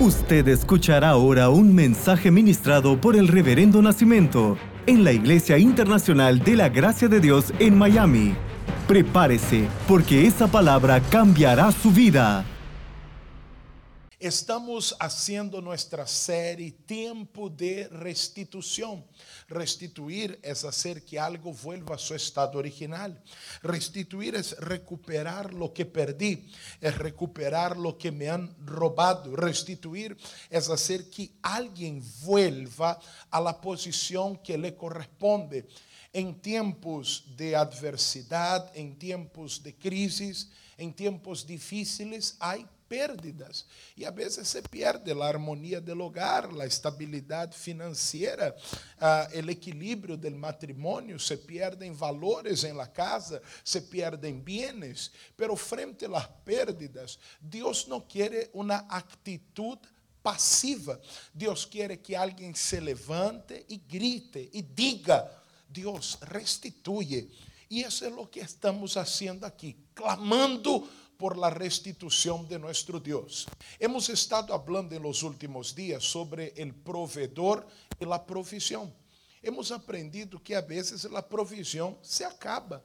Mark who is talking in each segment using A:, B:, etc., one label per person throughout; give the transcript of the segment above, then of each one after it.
A: Usted escuchará ahora un mensaje ministrado por el Reverendo Nacimiento en la Iglesia Internacional de la Gracia de Dios en Miami. Prepárese, porque esa palabra cambiará su vida.
B: Estamos haciendo nuestra serie Tiempo de Restitución. Restituir es hacer que algo vuelva a su estado original. Restituir es recuperar lo que perdí, es recuperar lo que me han robado. Restituir es hacer que alguien vuelva a la posición que le corresponde. En tiempos de adversidad, en tiempos de crisis, en tiempos difíciles, hay pérdidas. E a vezes se pierde a harmonia do hogar, a estabilidade financeira, o equilíbrio do matrimônio, se perdem valores em la casa, se perdem bienes. Pero frente las pérdidas, Deus não quer uma atitude passiva. Deus quer que alguém se levante e grite e diga: Deus restituye. E isso é o que estamos fazendo aqui, clamando por la restitución de nuestro Dios. Hemos estado hablando en los últimos días sobre el proveedor y la provisión. Hemos aprendido que a veces la provisión se acaba.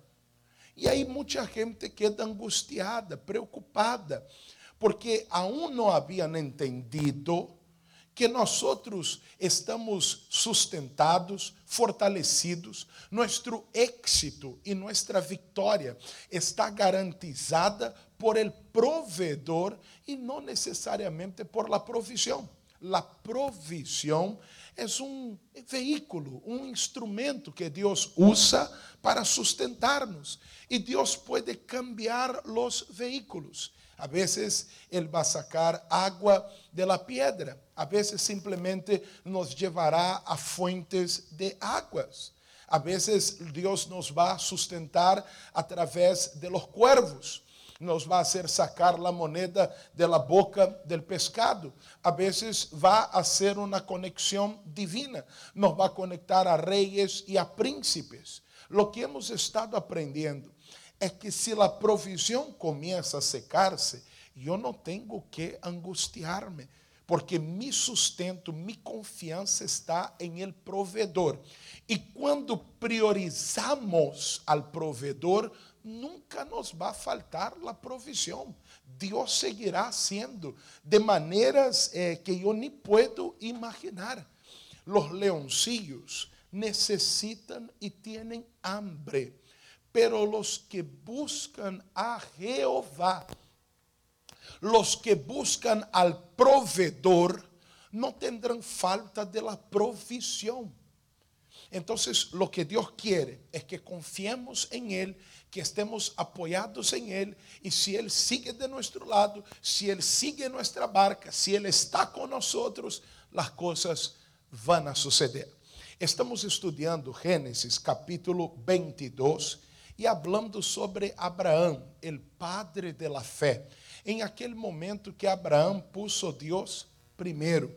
B: E aí muita gente queda angustiada, preocupada, porque aún não haviam entendido que nós estamos sustentados, fortalecidos, nosso êxito e nossa vitória está garantizada por el proveedor e não necessariamente por la provisión. La provisión es un vehículo, un instrumento que Dios usa para sustentarnos. Y Dios puede cambiar los vehículos. A veces Ele vai sacar água de la piedra, a veces simplesmente nos llevará a fuentes de águas. A veces Deus nos vai sustentar através de los cuervos. Nos vai fazer sacar a moneda de la boca del pescado. A vezes vai a ser uma conexão divina. Nos vai conectar a reis e a príncipes. Lo que hemos estado aprendendo é que se a provisão começa a secar-se, eu não tenho que angustiar-me, porque mi sustento, mi confiança está em el provedor. E quando priorizamos al provedor, nunca nos vai faltar a provisão. Deus seguirá sendo de maneiras eh, que eu nem puedo imaginar. Los leoncillos necessitam e têm hambre pero los que buscan a Jehová, los que buscan al proveedor, no tendrán falta de la provisión. Entonces, lo que Dios quiere es que confiemos en Él, que estemos apoyados en Él, y si Él sigue de nuestro lado, si Él sigue nuestra barca, si Él está con nosotros, las cosas van a suceder. Estamos estudiando Génesis capítulo 22 e hablando sobre Abraão, el padre de la fé. Em aquele momento que Abraão puso Deus primeiro,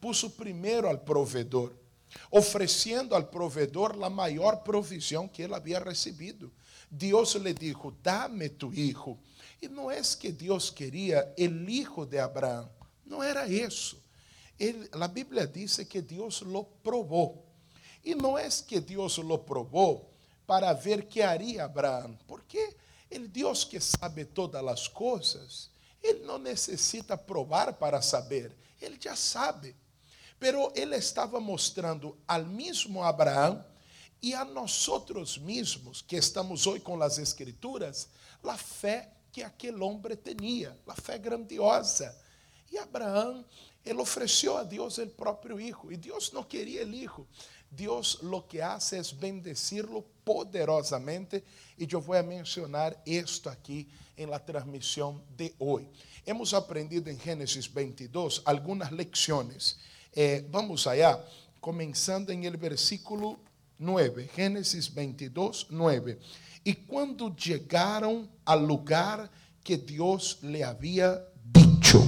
B: puso primeiro al provedor, oferecendo al provedor a maior provisão que ele havia recebido. Deus lhe dijo: Dame tu hijo. E não é que Deus queria el hijo de Abraão, não era isso. A Bíblia diz que Deus lo provou. E não é que Deus lo provou para ver que haria Abraão. Porque ele, Deus que sabe todas as coisas, ele não necessita provar para saber, ele já sabe. Pero ele estava mostrando ao mesmo Abraão e a nós mesmos que estamos hoje com as escrituras, a fé que aquele homem tinha, a fé grandiosa. E Abraão, ele ofereceu a Deus o próprio hijo, e Deus não queria o hijo, Dios lo que hace es bendecirlo poderosamente yo voy a mencionar esto aquí en la transmisión de hoy. Hemos aprendido en Génesis 22 algunas lecciones. Eh, vamos allá, comenzando en el versículo 9, Génesis 22, 9. Y cuando llegaron al lugar que Dios le había dicho,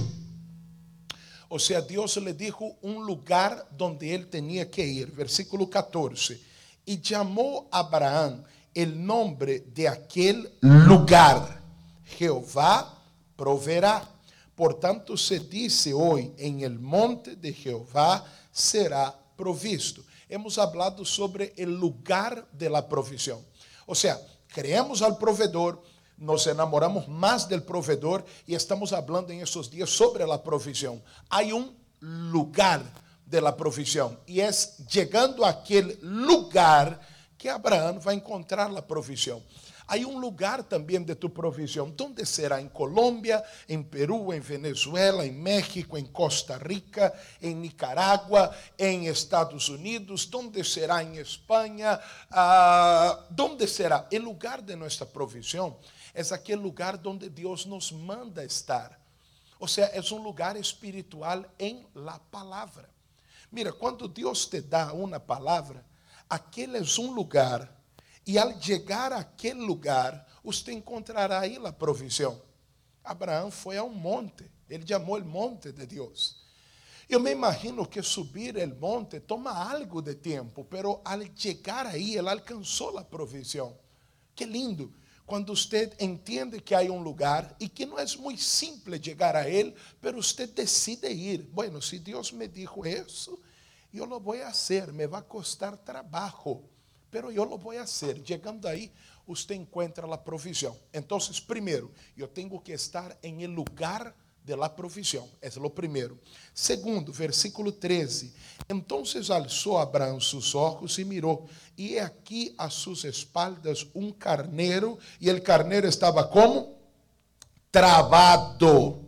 B: o sea, Dios le dijo un lugar donde él tenía que ir. Versículo 14. Y llamó a Abraham el nombre de aquel lugar. Jehová proveerá. Portanto, se dice hoy, en el monte de Jehová será provisto. Hemos hablado sobre el lugar de la provisión. O sea, creemos al proveedor, nos enamoramos más del proveedor y estamos hablando en estos días sobre la provisión. Hay un lugar de la provisión y es llegando a aquel lugar que Abraham va a encontrar la provisión. Hay un lugar también de tu provisión. ¿Dónde será? En Colombia, en Perú, en Venezuela, en México, en Costa Rica, en Nicaragua, en Estados Unidos. ¿Dónde será? En España. Uh, ¿Dónde será? El lugar de nuestra provisión es aquel lugar donde Dios nos manda estar. O sea, es un lugar espiritual en la palabra. Mira, cuando Dios te da una palabra, aquel es un lugar e ao chegar àquele lugar, você encontrará aí a provisão. Abraão foi a um monte, ele chamou o monte de Deus. Eu me imagino que subir o monte toma algo de tempo, pero al chegar aí, ele alcançou a provisão. Que lindo! Quando você entende que há um lugar e que não é muito simples chegar a ele, pero você decide ir. Bueno, se Deus me dijo isso, eu lo vou fazer, me vai custar trabalho pero yo lo voy a hacer. Llegando ahí, usted encuentra la provisión. Entonces, primero, yo tengo que estar en el lugar de la provisión. Es lo primero. Segundo, versículo 13. Entonces alzó Abraham sus ojos y miró, y he aquí a sus espaldas un carnero, y el carnero estaba como trabado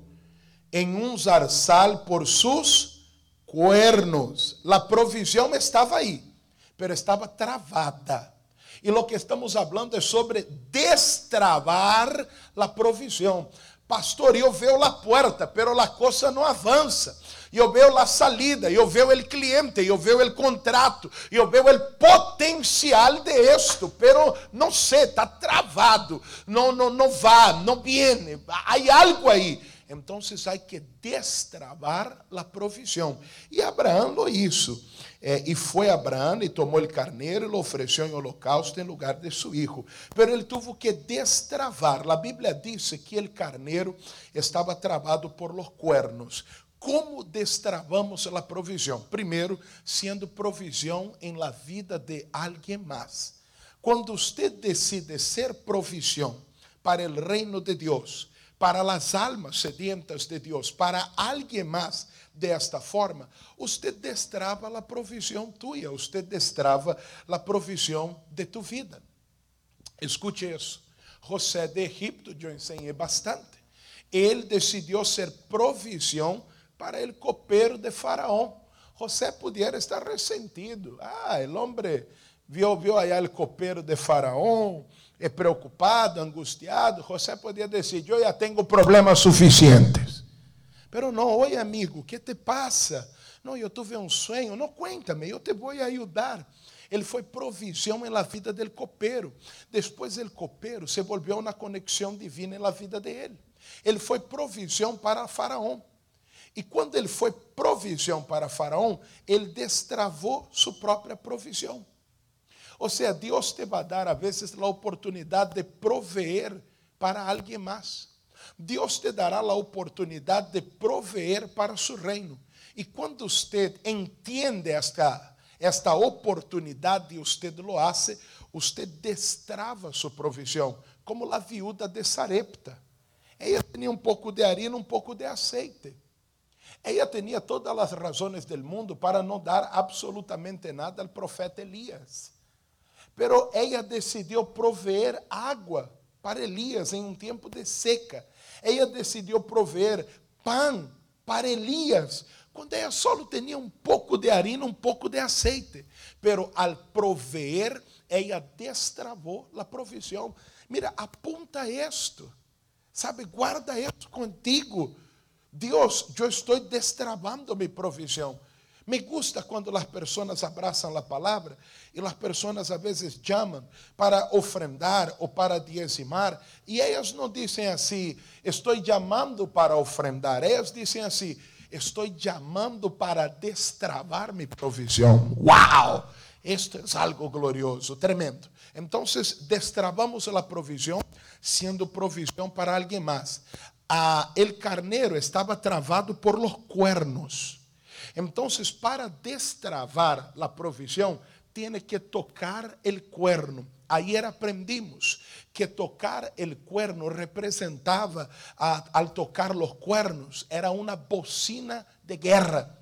B: en un zarzal por sus cuernos. La provisión estaba ahí pero estava travada. E o que estamos falando é sobre destravar a provisão. Pastor, eu vejo a porta, pero a coisa não avança. Eu vejo a salida, eu vejo o cliente, eu vejo o contrato, eu vejo o potencial de esto, pero não sei, está travado, não, não, não vai, não viene, há algo aí. Então, há que destravar a provisão. E Abraão lo. É, e foi Abraão e tomou o carneiro e ofereceu em holocausto em lugar de seu filho. Pero ele teve que destravar. A Bíblia diz que o carneiro estava travado por los cuernos. Como destravamos a provisão? Primeiro, sendo provisão em la vida de alguém mais. Quando você decide ser provisão para o reino de Deus, para as almas sedientas de Deus, para alguém mais, desta forma, você destrava a provisão tua, você destrava a provisão de tu vida. Escute isso. José de Egipto, eu ensinei bastante. Ele decidiu ser provisão para o copeiro de Faraó. José podia estar ressentido. Ah, o homem viu, viu aí o copeiro de Faraó, preocupado, angustiado. José podia decidir: eu já tenho problemas suficientes. Pero não, oi amigo, o que te passa? Não, eu tive um sonho, não cuéntame, eu te vou ajudar. Ele foi provisão na vida do copeiro. Depois, o copeiro se volveu na conexão divina na vida dele. Ele foi provisão para Faraó. E quando ele foi provisão para Faraó, ele destravou sua própria provisão. Ou seja, Deus te vai dar, a vezes, a oportunidade de proveer para alguém mais. Deus te dará a oportunidade de proveer para seu reino. E quando você entende esta, esta oportunidade e você lo hace, você destrava sua provisão, como a viúva de Sarepta. Ela tinha um pouco de harina, um pouco de aceite. Ela tinha todas as razões do mundo para não dar absolutamente nada ao profeta Elias. Pero ela decidiu proveer água para Elias em um tempo de seca. Ela decidiu prover pão para Elias, quando ela só tinha um pouco de harina, um pouco de azeite. Pero al proveer, ela destravou a provisão. Mira, apunta isto. Sabe, guarda isso contigo. Deus, eu estou destravando minha provisão. Me gusta quando as pessoas abraçam a palavra e as pessoas a vezes chamam para ofrendar ou para diezimar e elas não dizem assim, estou chamando para ofrendar, elas dizem assim, estou chamando para destravar minha provisão. Uau! Isto é algo glorioso, tremendo. Então, destravamos a provisão, sendo provisão para alguém mais. ah, el carnero estaba travado por los cuernos. Entonces, para destravar la provisión, tiene que tocar el cuerno. Ayer aprendimos que tocar el cuerno representaba, al tocar los cuernos, era una bocina de guerra.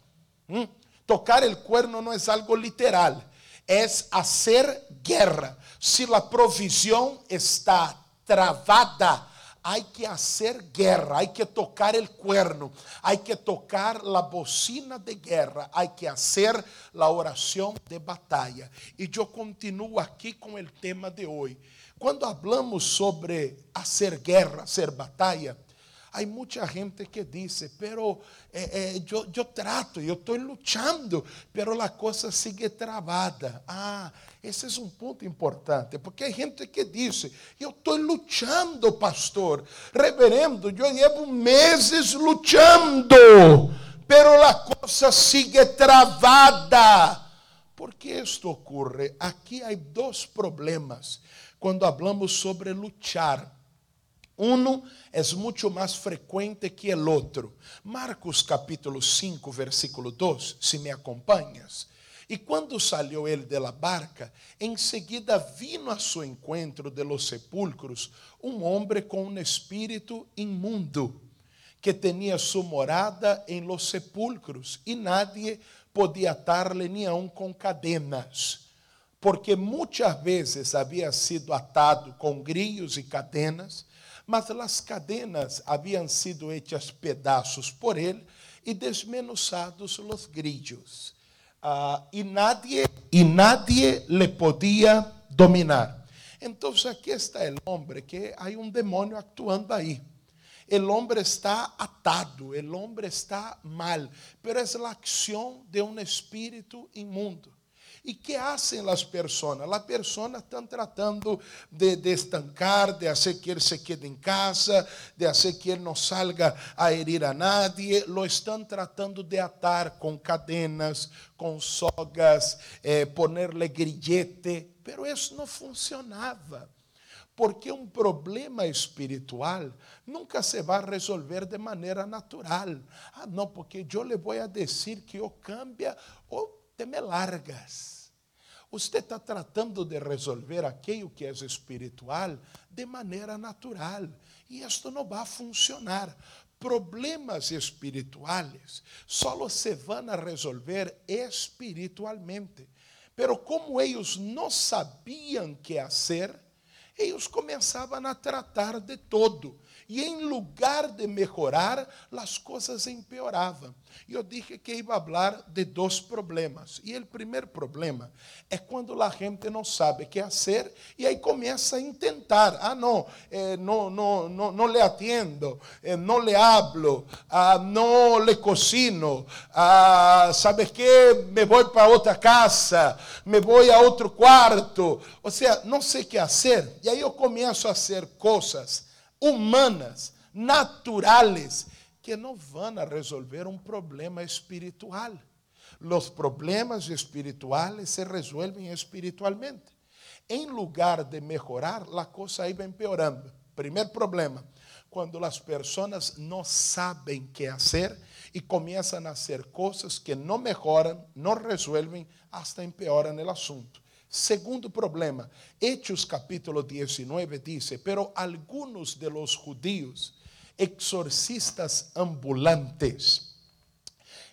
B: ¿Mm? Tocar el cuerno no es algo literal, es hacer guerra. Si la provisión está travada, hay que hacer guerra, hay que tocar el cuerno, hay que tocar la bocina de guerra, hay que hacer la oración de batalla. Y yo continúo aquí con el tema de hoy. Cuando hablamos sobre hacer guerra, hacer batalla, hay mucha gente que dice, pero eh, eh, trato, yo estoy luchando, pero la cosa sigue trabada. Ah, esse é um ponto importante, porque hay gente que diz: Eu estou luchando, pastor, reverendo, eu llevo meses luchando, pero la cosa sigue travada. ¿Por que isto ocorre? Aqui há dois problemas quando hablamos sobre luchar. Uno é muito mais frequente que o outro. Marcos capítulo 5, versículo 2, se me acompanhas. E quando saiu ele de la barca, em seguida vino a seu encontro de los sepulcros um homem com um espírito imundo, que tinha sua morada em los sepulcros, e nadie podia atar-lhe nem aun com cadenas, porque muitas vezes havia sido atado com grilhos e cadenas, mas as cadenas haviam sido hechas pedaços por ele e desmenuçados os grilhos. Uh, e nadie, e nadie le podía dominar. Entonces aquí está el hombre, que hay un demonio actuando ahí. El hombre está atado, el hombre está mal, pero es la acción de un espíritu inmundo. E que hacen as pessoas? As pessoas estão tratando de, de, estancar, de fazer que ele se quede em casa, de fazer que ele não salga a herir a nadie. Lo estão tratando de atar com cadenas, com sogas, eh, ponerle grillete. Pero isso não funcionava. Porque um problema espiritual nunca se vai resolver de maneira natural. Ah, não, porque eu lhe vou a dizer que eu cambia ou te me largas. Você está tratando de resolver aquilo que é espiritual de maneira natural. E isto não vai funcionar. Problemas espirituais só se vão a resolver espiritualmente. Pero como eles não sabiam que fazer, eles começavam a tratar de todo. E em lugar de melhorar, as coisas empeoravam. E eu dije que ia falar de dois problemas. E o primeiro problema é quando a gente não sabe o que fazer e aí começa a intentar. Ah, não, eh, não, não, não, não le atendo, eh, não le hablo, ah, não le cocino, ah, ¿sabes que? Me vou para outra casa, me vou a outro quarto. Ou seja, não sei o que fazer. E aí eu começo a fazer coisas humanas, naturales, que não vão resolver um problema espiritual. Os problemas espirituales se resolvem espiritualmente. Em lugar de melhorar, a coisa iba empeorando. Primeiro problema, quando as pessoas não sabem o que fazer e começam a fazer coisas que não melhoram, não resolvem, hasta empeoram o assunto. Segundo problema, Hechos capítulo 19 dice, pero algunos de los judíos, exorcistas ambulantes,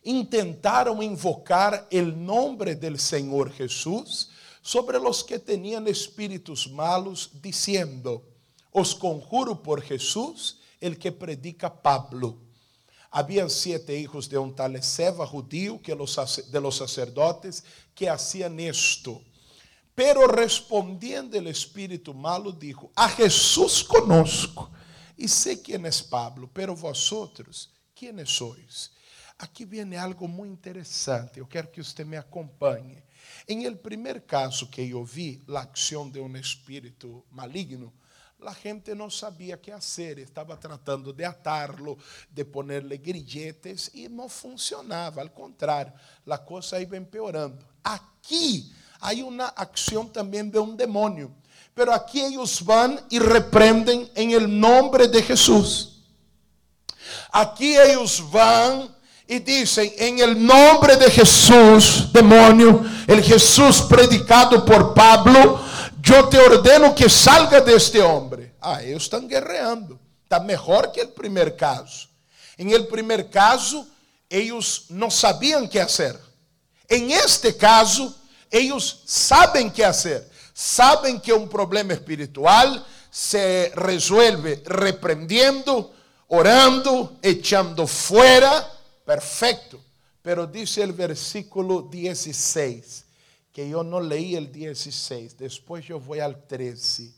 B: intentaron invocar el nombre del Señor Jesús sobre los que tenían espíritus malos, diciendo, os conjuro por Jesús, el que predica Pablo. Habían siete hijos de un tal Seba judío que los, de los sacerdotes que hacían esto Pero respondiendo el espíritu malo, dijo: A Jesús conozco e sei quem é Pablo, pero vosotros, quem sois? Aqui vem algo muito interessante, eu quero que você me acompanhe. Em el primeiro caso que eu vi, a ação de um espírito maligno, a gente não sabia o que fazer, estava tratando de atarlo, de ponerle grilletes e não funcionava, ao contrário, a coisa ia empeorando. Aqui, hay una acción también de un demonio. Pero aquí ellos van y reprenden en el nombre de Jesús. Aqui eles vão e dizem: em el nome de Jesus, demônio, el Jesus predicado por Pablo, eu te ordeno que salga deste homem. Ah, eles estão guerreando. Está melhor que o primeiro caso. Em el primeiro caso, eles não sabiam o que fazer. Em este caso, eles sabem o que fazer. Sabem que um problema espiritual se resuelve repreendiendo, orando, echando fora. Perfecto. Pero dice el versículo 16, que yo no leí el 16, después yo voy al 13.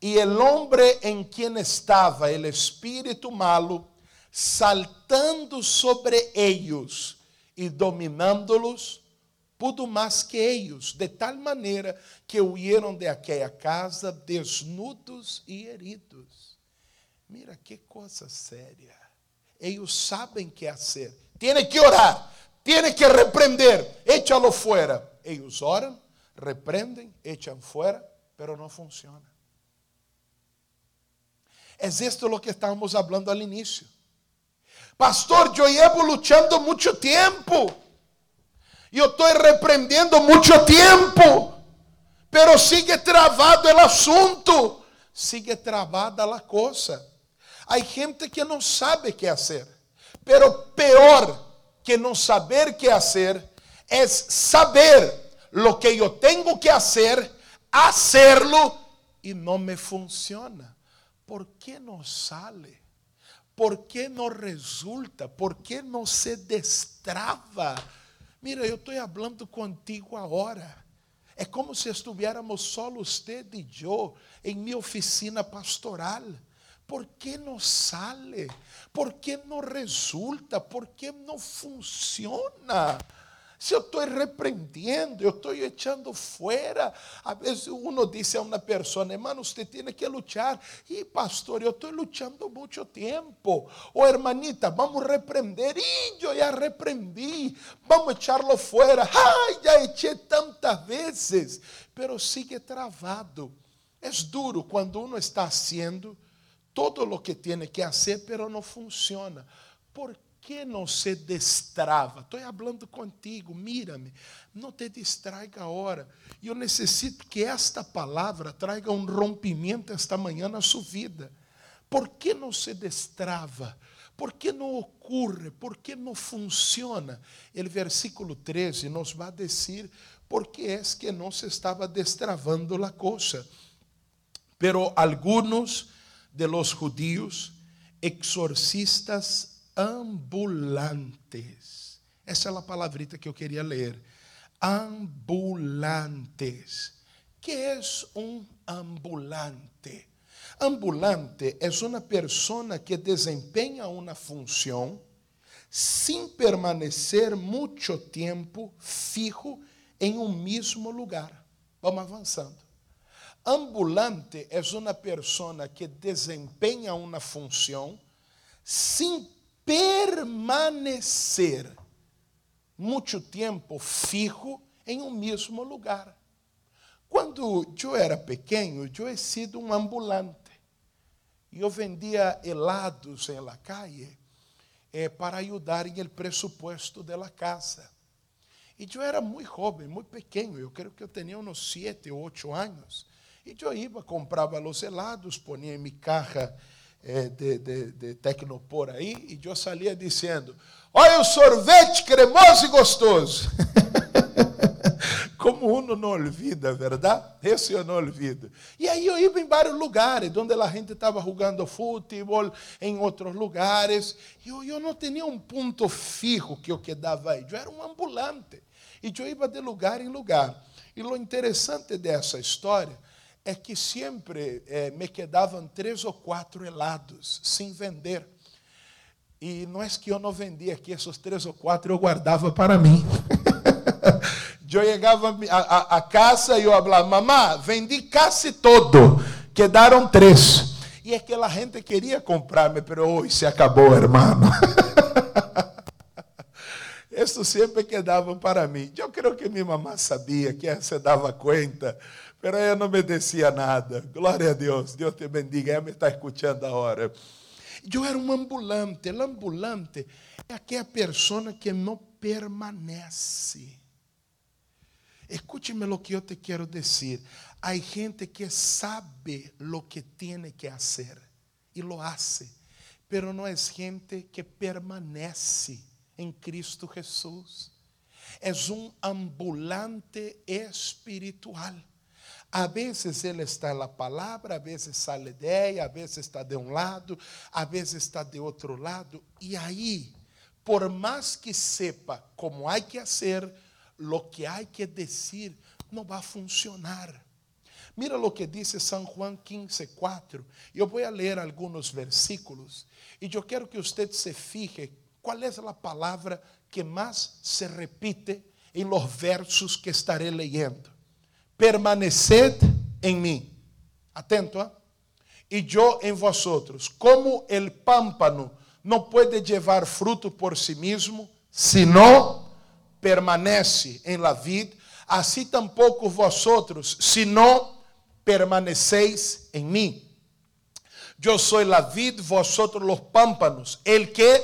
B: Y el hombre en quien estaba el espíritu malo, saltando sobre ellos y dominándolos, pudo más que ellos, de tal manera que huyeron de aquella casa desnudos y heridos. Mira qué cosa seria. Ellos saben qué hacer. Tiene que orar, tiene que reprender, échalo fuera. Ellos oran, reprenden, echan fuera, pero no funciona. Es esto lo que estábamos hablando al inicio. Pastor, yo llevo luchando mucho tiempo. Yo estoy reprendiendo mucho tiempo. Pero sigue travado el asunto. Sigue travada la cosa. Hay gente que não sabe o que fazer. Pero pior que não saber o que fazer é saber lo que eu tenho que fazer, hacerlo e não me funciona. ¿Por que não sale? ¿Por que não resulta? ¿Por que não se destrava? Mira, eu estou falando contigo agora. É como se estivéssemos só você e eu em minha oficina pastoral. ¿Por que não sale? ¿Por que não resulta? ¿Por que não funciona? Se eu estou repreendendo, eu estou echando fora. Às vezes uno diz a uma pessoa, hermano, você tem que lutar. E pastor, eu estou lutando muito tempo. Ou hermanita, vamos repreender. E eu já repreendi. Vamos echarlo fora. Ai, já echei tantas vezes. Pero sigue travado. É duro quando uno está haciendo todo o que tem que fazer, pero não funciona. Por que não se destrava? Estou falando contigo, mira-me, não te distraiga agora. E eu necessito que esta palavra traga um rompimento esta manhã na sua vida. Por que não se destrava? Por que não ocorre? Por que não funciona? O versículo 13 nos vai dizer por que é que não se estava destravando a coisa. Pero alguns de los judíos, exorcistas ambulantes. Essa é a palavrita que eu queria ler. Ambulantes. Que é um ambulante? Ambulante é uma pessoa que desempenha uma função sem permanecer muito tempo fijo em um mesmo lugar. Vamos avançando. Ambulante é uma pessoa que desempenha uma função sem permanecer muito tempo fijo em um mesmo lugar. Quando eu era pequeno, eu he sido um ambulante. Eu vendia helados em la calle eh, para ajudar em el presupuesto de la casa. E eu era muito jovem, muito pequeno, eu creio que eu tinha uns sete ou oito anos. E eu ia, comprava os helados, ponia em minha caja de, de, de Tecnopor aí, e eu salia dizendo: Olha o sorvete cremoso e gostoso. Como uno não olvida, verdade? Esse eu não olvido. E aí eu ia em vários lugares, onde a gente estava jogando futebol, em outros lugares. E eu, eu não tinha um ponto fijo que eu quedava aí. Eu era um ambulante. E eu ia de lugar em lugar. E o interessante dessa história é que sempre é, me quedavam três ou quatro helados sem vender. E não é que eu não vendia aqui, esses três ou quatro eu guardava para mim. eu chegava a, a, casa e eu falava, mamá, vendi quase todo, quedaram três. E aquela gente queria comprar-me, mas hoje se acabou, hermano. Isso sempre quedavam para mim. Eu creio que minha mamã sabia, que se dava conta, Pero ela não me decía nada. Glória a Deus. Deus te bendiga. Ela me está escutando agora. Eu era um ambulante. O ambulante é aquela pessoa que não permanece. Escúcheme lo que eu te quero dizer. Há gente que sabe lo que tem que fazer e lo hace, pero não é gente que permanece em Cristo Jesus. É um ambulante espiritual. A vezes ele está na palavra, a vezes sale de ella, a vezes está de um lado, a vezes está de outro lado. E aí, por mais que sepa como há que fazer, lo que há que dizer, não vai funcionar. Mira lo que dice San Juan 15, 4. Eu vou ler alguns versículos e eu quero que você se fije qual é a palavra que mais se repite em los versos que estarei leyendo. Permaneced em mim. Atento, ¿eh? e eu em vosotros. Como el pámpano não pode levar fruto por si mesmo, se não permanece em la vid, assim tampouco vosotros, se não permaneceis em mim. Eu sou la vid, vosotros los pámpanos. El que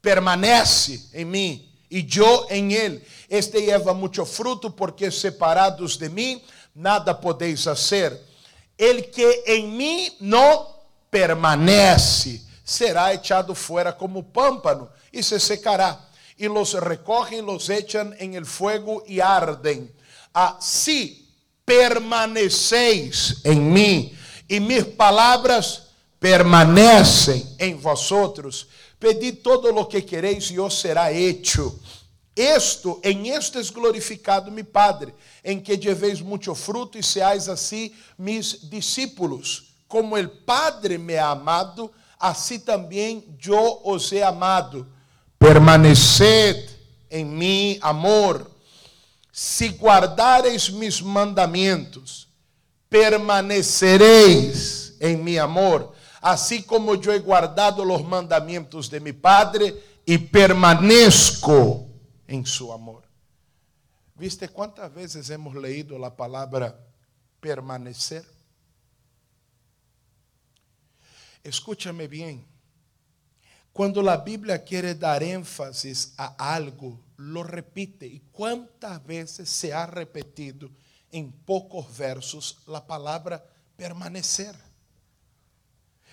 B: permanece em mim e eu em ele. Este lleva muito fruto, porque separados de mim nada podeis fazer. El que em mim não permanece será echado fora como pámpano e se secará. E los recogen, los echan en el fuego y arden. Assim permaneceis em mim e mis palavras permanecem em vosotros, pedi todo o que quereis e os será hecho. Esto, em este es glorificado mi Padre, em que llevéis muito fruto e seais assim mis discípulos. Como el Padre me ha amado, assim também eu os he amado. Permaneced em mim, amor se guardareis mis mandamentos, permanecereis em mi amor, assim como eu he guardado os mandamentos de mi Padre e permanezco em su amor. ¿Viste quantas vezes hemos leído a palavra permanecer? Escúchame bem. Quando a Bíblia quer dar ênfase a algo, lo repite. ¿Y cuántas veces se ha repetido en pocos versos la palabra permanecer?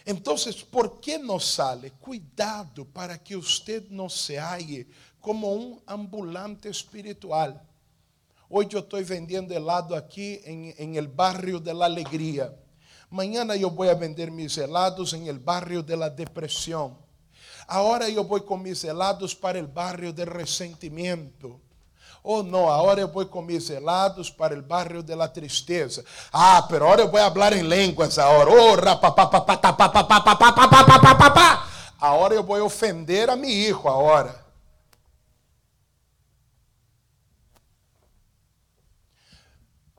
B: Entonces, ¿por qué no sale? Cuidado para que usted no se halle como un ambulante espiritual. Hoy yo estoy vendiendo helado aquí en, en el barrio de la alegría. Mañana voy a vender mis helados en el barrio de la depresión. Agora eu vou com mis helados para o barrio del ressentimento. Oh não, agora eu vou com mis helados para o barrio de la tristeza. Ah, pero agora eu vou falar em línguas agora. Oh, Agora eu vou ofender a meu filho agora.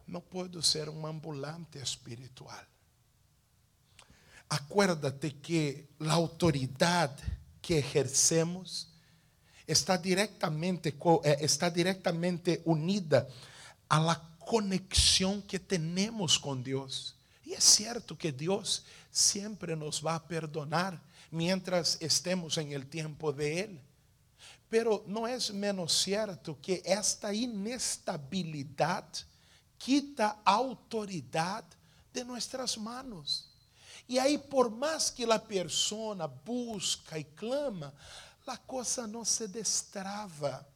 B: Não posso ser um ambulante espiritual. Acuérdate que a autoridade que ejercemos está directamente, eh, está directamente unida a la conexión que tenemos con Dios. Y es cierto que Dios siempre nos va a perdonar mientras estemos en el tiempo de Él. Pero no es menos cierto que esta inestabilidad quita autoridad de nuestras manos. E aí, por mais que a pessoa busca e clama, a coisa não se destrava.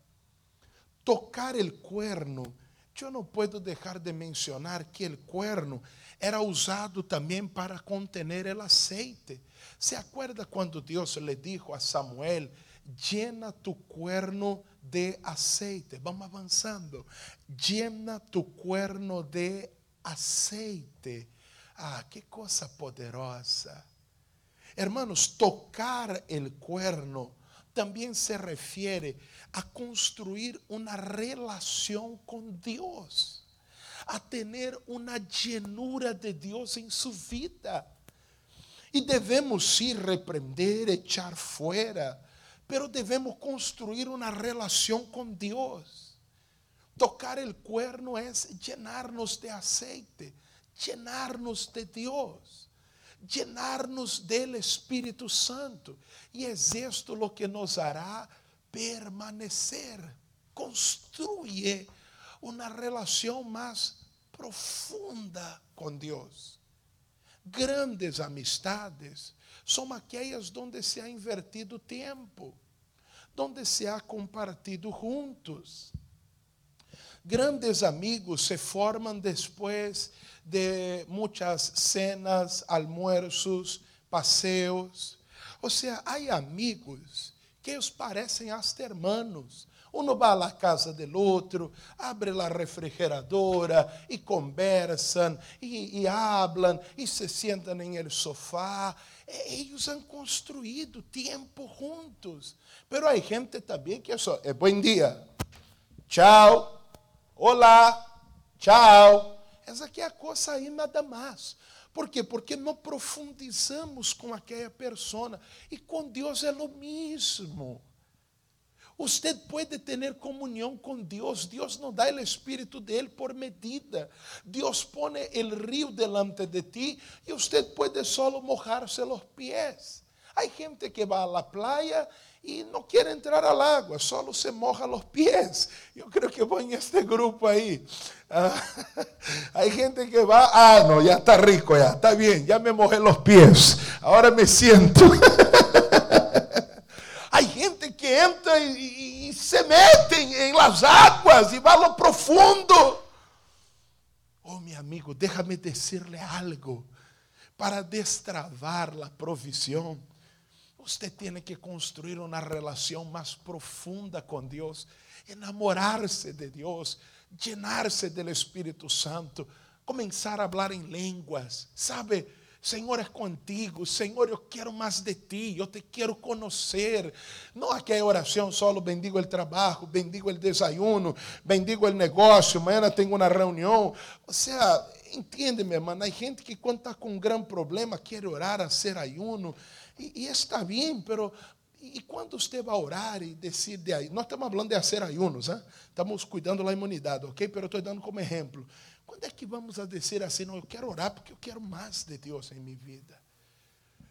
B: Tocar o cuerno, eu não posso deixar de mencionar que o cuerno era usado também para contener o aceite. ¿Se acuerda quando Deus le dijo a Samuel, llena tu cuerno de aceite? Vamos avançando. Llena tu cuerno de aceite. Ah, que coisa poderosa. Hermanos, tocar el cuerno también se refiere a construir una relación con Dios, a tener una llenura de Dios en su vida. Y debemos sí reprender, echar fuera, pero debemos construir una relación con Dios. Tocar el cuerno es llenarnos de aceite, llenar-nos de Deus. Llenarnos del Espíritu Santo. Y es esto lo que nos hará permanecer. Construye una relación más profunda con Dios. Grandes amistades son aquellas donde se ha invertido tiempo, donde se ha compartido juntos. Grandes amigos se forman después de muchas cenas, almuerzos, paseos. O sea, hay amigos que ellos parecen hasta hermanos. Uno va a la casa del otro, abre la refrigeradora y conversan y, y hablan y se sientan en el sofá. Ellos han construido tiempo juntos. Pero hay gente también que es buen día. Chao. Hola. Chao. Essa aqui é a coisa aí nada mais. Por quê? Porque não profundizamos com aquela persona. E com Deus é o mesmo. Usted pode ter comunhão com Deus. Deus não dá o Espírito dele por medida. Deus põe o rio delante de ti e usted pode solo mojar-se os pés. Há gente que vai à praia e não quer entrar al agua, solo se moja os pés. Eu creio que vou em este grupo aí. Ah, hay gente que vai, ah, não, já está rico, já está bem, já me mojé os pés, agora me siento. Hay gente que entra e, e, se mete em las aguas e vai lo profundo. Oh, meu amigo, déjame decirle algo para destravar a provisión. Usted tiene que construir una relación más profunda con Dios, enamorarse de Dios, llenarse del Espíritu Santo, comenzar a hablar en lenguas, ¿sabe? Senhor é contigo, Senhor, eu quero mais de ti, eu te quero conhecer. Não aquela oração solo, bendigo o trabalho, bendigo o desayuno, bendigo o negócio, amanhã tenho uma reunião. Ou seja, entende, meu irmão, há gente que quando está com um grande problema quer orar a ser ayuno, e, está bem, pero e quando você vai orar e decide aí, nós estamos falando de ser ayunos, hein? estamos cuidando da imunidade, ok? Pero estou dando como exemplo. Quando é que vamos a dizer assim, não, eu quero orar porque eu quero mais de Deus em minha vida?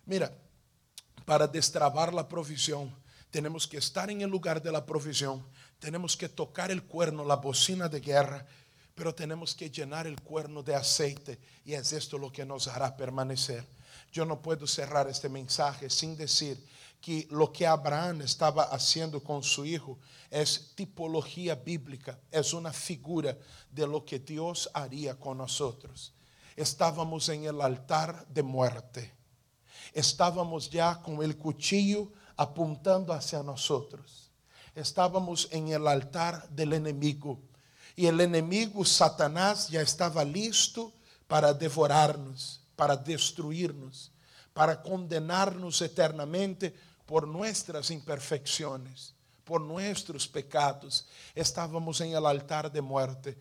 B: Mira, para destravar a provisão, temos que estar em lugar de la provisión, temos que tocar el cuerno, la bocina de guerra, pero temos que llenar el cuerno de aceite e é esto lo que nos hará permanecer. Eu não posso cerrar este mensaje sem dizer que lo que Abraão estava haciendo com su hijo é tipologia bíblica, é uma figura de lo que Deus haria com nós. Estávamos em el altar de muerte. Estávamos já com el cuchillo apuntando hacia nós. Estávamos em el altar del enemigo. E el enemigo, Satanás, já estava listo para devorar-nos, para destruir-nos, para condenar-nos eternamente por nuestras imperfecciones, por nuestros pecados. Estábamos en el altar de muerte,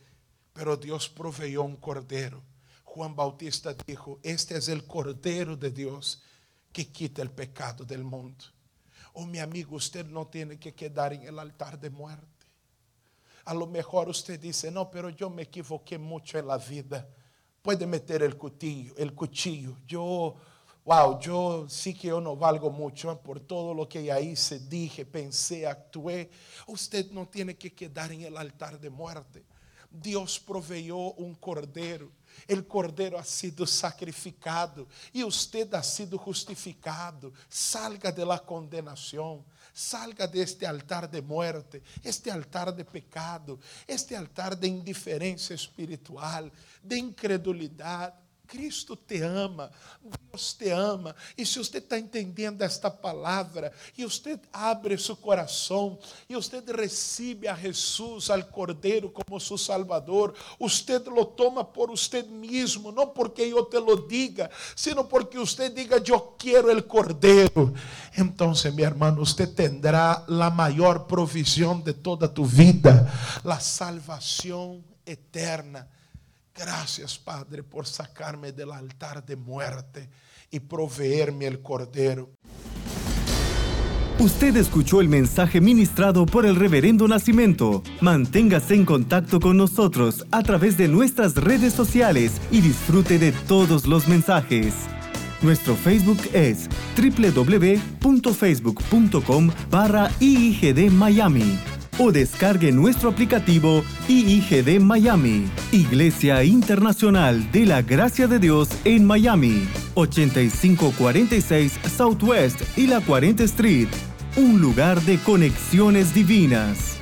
B: pero Dios proveyó un cordero. Juan Bautista dijo, este es el cordero de Dios que quita el pecado del mundo. Oh, mi amigo, usted no tiene que quedar en el altar de muerte. A lo mejor usted dice, no, pero yo me equivoqué mucho en la vida. Puede meter el cuchillo, el cuchillo. Yo wow, yo sí que yo no valgo mucho por todo lo que ya hice, dije, pensé, actué. Usted no tiene que quedar en el altar de muerte. Dios proveyó un cordero. El cordero ha sido sacrificado y usted ha sido justificado. Salga de la condenación. Salga de este altar de muerte, este altar de pecado, este altar de indiferencia espiritual, de incredulidad. Cristo te ama, Deus te ama. E se você está entendendo esta palavra, e você abre seu coração, e você recebe a Jesus, al Cordeiro, como seu Salvador, você lo toma por você mesmo, não porque eu te lo diga, sino porque você diga: Eu quero el Cordeiro. Então, meu irmão, você terá a maior provisão de toda tu vida, a salvação eterna. Gracias, Padre, por sacarme del altar de muerte y proveerme el cordero.
A: Usted escuchó el mensaje ministrado por el Reverendo Nacimiento. Manténgase en contacto con nosotros a través de nuestras redes sociales y disfrute de todos los mensajes. Nuestro Facebook es www.facebook.com barra Miami o descargue nuestro aplicativo IIGD Miami, Iglesia Internacional de la Gracia de Dios en Miami, 8546 Southwest y la 40 Street, un lugar de conexiones divinas.